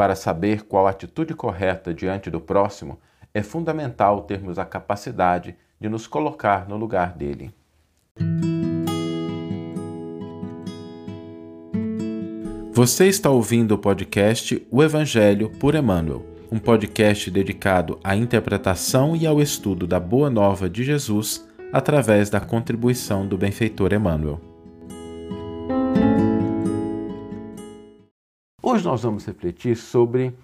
Para saber qual a atitude correta diante do próximo, é fundamental termos a capacidade de nos colocar no lugar dele. Você está ouvindo o podcast O Evangelho por Emmanuel, um podcast dedicado à interpretação e ao estudo da Boa Nova de Jesus através da contribuição do benfeitor Emmanuel. Hoje nós vamos refletir sobre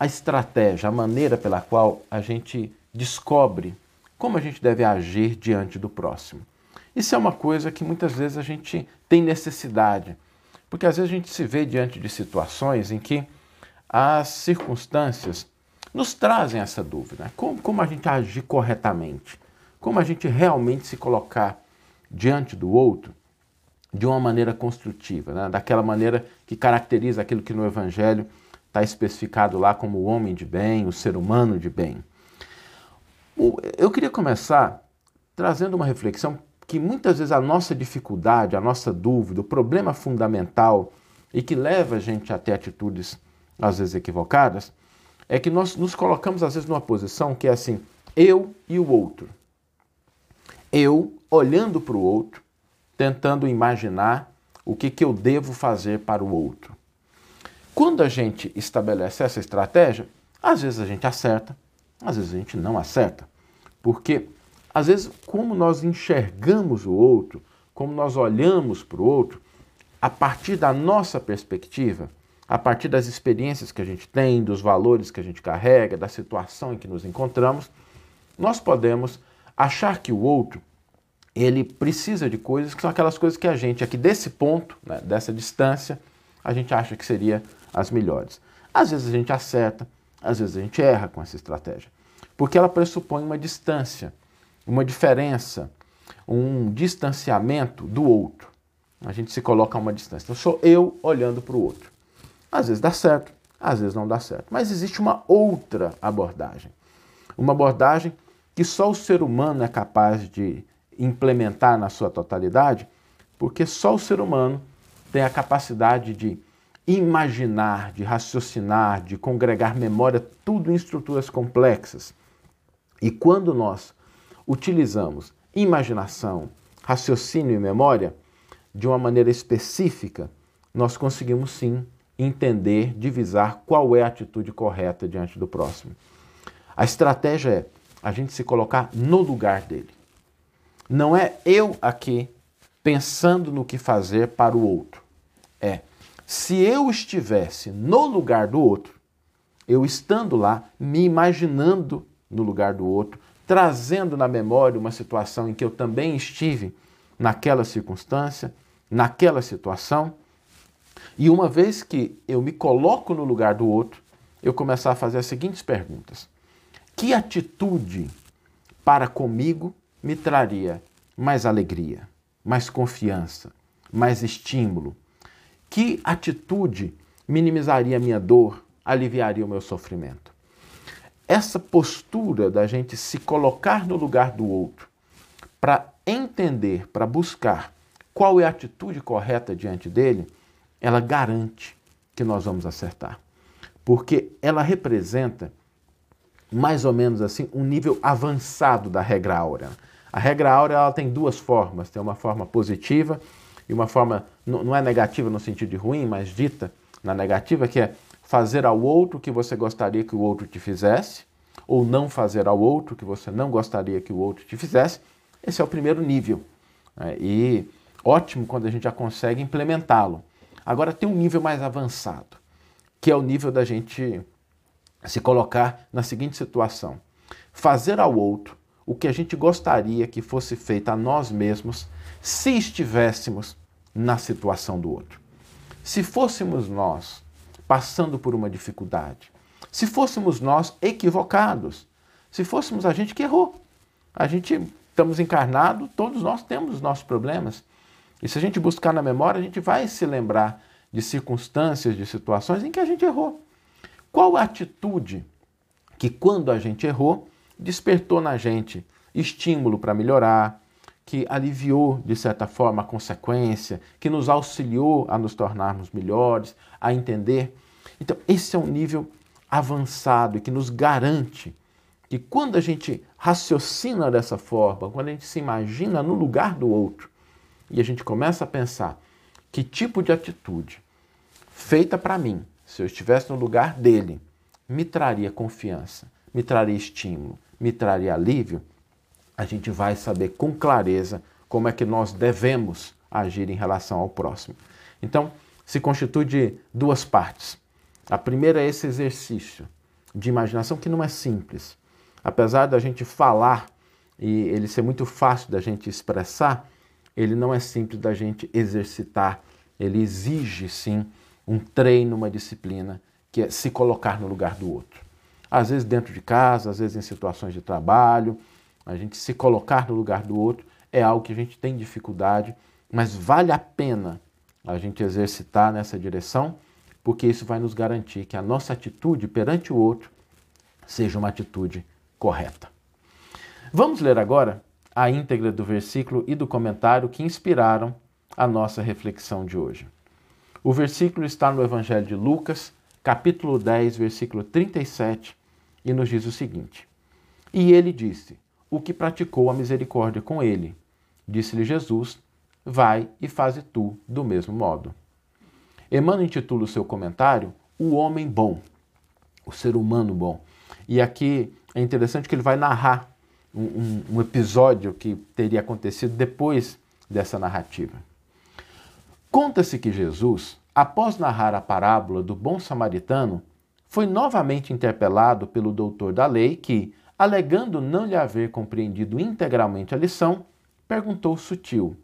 a estratégia, a maneira pela qual a gente descobre como a gente deve agir diante do próximo. Isso é uma coisa que muitas vezes a gente tem necessidade porque às vezes a gente se vê diante de situações em que as circunstâncias nos trazem essa dúvida. Como, como a gente agir corretamente? Como a gente realmente se colocar diante do outro de uma maneira construtiva, né? daquela maneira que caracteriza aquilo que no Evangelho está especificado lá como o homem de bem, o ser humano de bem. Eu queria começar trazendo uma reflexão que muitas vezes a nossa dificuldade, a nossa dúvida, o problema fundamental e que leva a gente a ter atitudes às vezes equivocadas, é que nós nos colocamos às vezes numa posição que é assim, eu e o outro. Eu olhando para o outro, tentando imaginar o que, que eu devo fazer para o outro. Quando a gente estabelece essa estratégia, às vezes a gente acerta, às vezes a gente não acerta. Porque às vezes, como nós enxergamos o outro, como nós olhamos para o outro, a partir da nossa perspectiva, a partir das experiências que a gente tem, dos valores que a gente carrega, da situação em que nos encontramos, nós podemos achar que o outro ele precisa de coisas que são aquelas coisas que a gente aqui desse ponto, né, dessa distância, a gente acha que seria as melhores. Às vezes a gente acerta, às vezes a gente erra com essa estratégia, porque ela pressupõe uma distância uma diferença, um distanciamento do outro. A gente se coloca a uma distância. Então, sou eu olhando para o outro. Às vezes dá certo, às vezes não dá certo. Mas existe uma outra abordagem. Uma abordagem que só o ser humano é capaz de implementar na sua totalidade, porque só o ser humano tem a capacidade de imaginar, de raciocinar, de congregar memória, tudo em estruturas complexas. E quando nós utilizamos imaginação, raciocínio e memória de uma maneira específica, nós conseguimos sim entender, divisar qual é a atitude correta diante do próximo. A estratégia é a gente se colocar no lugar dele. Não é eu aqui pensando no que fazer para o outro. É se eu estivesse no lugar do outro, eu estando lá, me imaginando no lugar do outro, trazendo na memória uma situação em que eu também estive naquela circunstância, naquela situação. E uma vez que eu me coloco no lugar do outro, eu começar a fazer as seguintes perguntas: Que atitude para comigo me traria mais alegria, mais confiança, mais estímulo? Que atitude minimizaria a minha dor, aliviaria o meu sofrimento? essa postura da gente se colocar no lugar do outro para entender, para buscar qual é a atitude correta diante dele, ela garante que nós vamos acertar. Porque ela representa mais ou menos assim um nível avançado da regra áurea. A regra áurea ela tem duas formas, tem uma forma positiva e uma forma não é negativa no sentido de ruim, mas dita na negativa que é fazer ao outro o que você gostaria que o outro te fizesse, ou não fazer ao outro o que você não gostaria que o outro te fizesse. Esse é o primeiro nível. Né? E ótimo quando a gente já consegue implementá-lo. Agora tem um nível mais avançado, que é o nível da gente se colocar na seguinte situação: fazer ao outro o que a gente gostaria que fosse feito a nós mesmos se estivéssemos na situação do outro. Se fôssemos nós passando por uma dificuldade. Se fôssemos nós equivocados, se fôssemos a gente que errou. A gente estamos encarnados, todos nós temos os nossos problemas. E se a gente buscar na memória, a gente vai se lembrar de circunstâncias, de situações em que a gente errou. Qual a atitude que, quando a gente errou, despertou na gente estímulo para melhorar, que aliviou, de certa forma, a consequência, que nos auxiliou a nos tornarmos melhores, a entender. Então, esse é um nível avançado e que nos garante que quando a gente raciocina dessa forma, quando a gente se imagina no lugar do outro e a gente começa a pensar que tipo de atitude feita para mim, se eu estivesse no lugar dele, me traria confiança, me traria estímulo, me traria alívio, a gente vai saber com clareza como é que nós devemos agir em relação ao próximo. Então, se constitui de duas partes. A primeira é esse exercício de imaginação que não é simples. Apesar da gente falar e ele ser muito fácil da gente expressar, ele não é simples da gente exercitar. Ele exige sim um treino, uma disciplina, que é se colocar no lugar do outro. Às vezes dentro de casa, às vezes em situações de trabalho, a gente se colocar no lugar do outro é algo que a gente tem dificuldade, mas vale a pena a gente exercitar nessa direção, porque isso vai nos garantir que a nossa atitude perante o outro seja uma atitude correta. Vamos ler agora a íntegra do versículo e do comentário que inspiraram a nossa reflexão de hoje. O versículo está no Evangelho de Lucas, capítulo 10, versículo 37, e nos diz o seguinte: E ele disse: O que praticou a misericórdia com ele? Disse-lhe Jesus: Vai e faze tu do mesmo modo. Emmanuel intitula o seu comentário O Homem Bom, o ser humano bom. E aqui é interessante que ele vai narrar um, um, um episódio que teria acontecido depois dessa narrativa. Conta-se que Jesus, após narrar a parábola do bom samaritano, foi novamente interpelado pelo doutor da lei que, alegando não lhe haver compreendido integralmente a lição, perguntou sutil: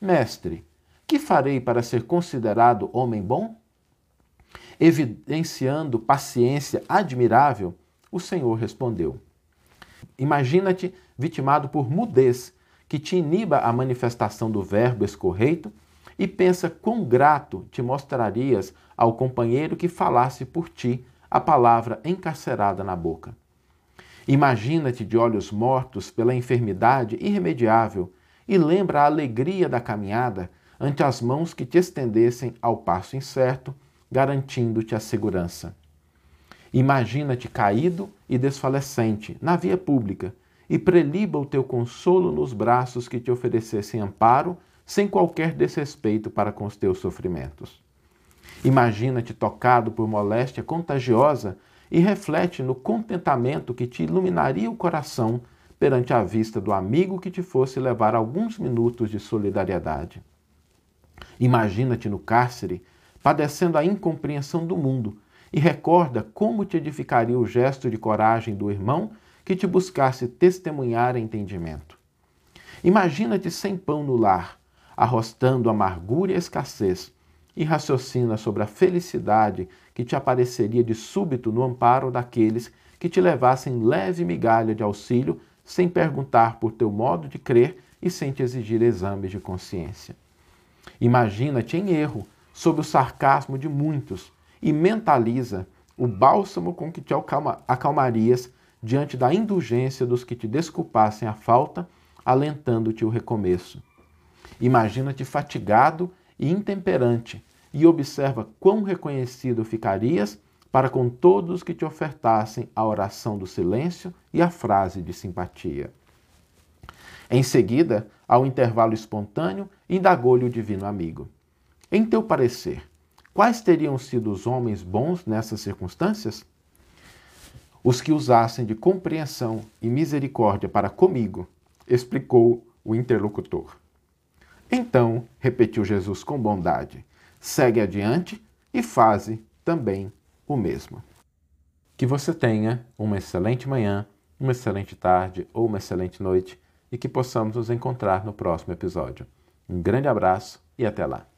Mestre, que farei para ser considerado homem bom? Evidenciando paciência admirável, o Senhor respondeu: Imagina-te vitimado por mudez, que te iniba a manifestação do verbo escorreito e pensa quão grato te mostrarias ao companheiro que falasse por ti a palavra encarcerada na boca. Imagina-te de olhos mortos pela enfermidade irremediável e lembra a alegria da caminhada ante as mãos que te estendessem ao passo incerto, garantindo-te a segurança. Imagina-te caído e desfalecente na via pública e preliba o teu consolo nos braços que te oferecessem amparo sem qualquer desrespeito para com os teus sofrimentos. Imagina-te tocado por moléstia contagiosa e reflete no contentamento que te iluminaria o coração perante a vista do amigo que te fosse levar alguns minutos de solidariedade. Imagina-te no cárcere, padecendo a incompreensão do mundo, e recorda como te edificaria o gesto de coragem do irmão que te buscasse testemunhar entendimento. Imagina-te sem pão no lar, arrostando amargura e escassez, e raciocina sobre a felicidade que te apareceria de súbito no amparo daqueles que te levassem leve migalha de auxílio sem perguntar por teu modo de crer e sem te exigir exames de consciência. Imagina-te em erro, sob o sarcasmo de muitos, e mentaliza o bálsamo com que te acalma, acalmarias diante da indulgência dos que te desculpassem a falta, alentando-te o recomeço. Imagina-te fatigado e intemperante e observa quão reconhecido ficarias para com todos que te ofertassem a oração do silêncio e a frase de simpatia. Em seguida, ao intervalo espontâneo, indagou-lhe o divino amigo: Em teu parecer, quais teriam sido os homens bons nessas circunstâncias? Os que usassem de compreensão e misericórdia para comigo, explicou o interlocutor. Então, repetiu Jesus com bondade, segue adiante e faze também o mesmo. Que você tenha uma excelente manhã, uma excelente tarde ou uma excelente noite e que possamos nos encontrar no próximo episódio. Um grande abraço e até lá.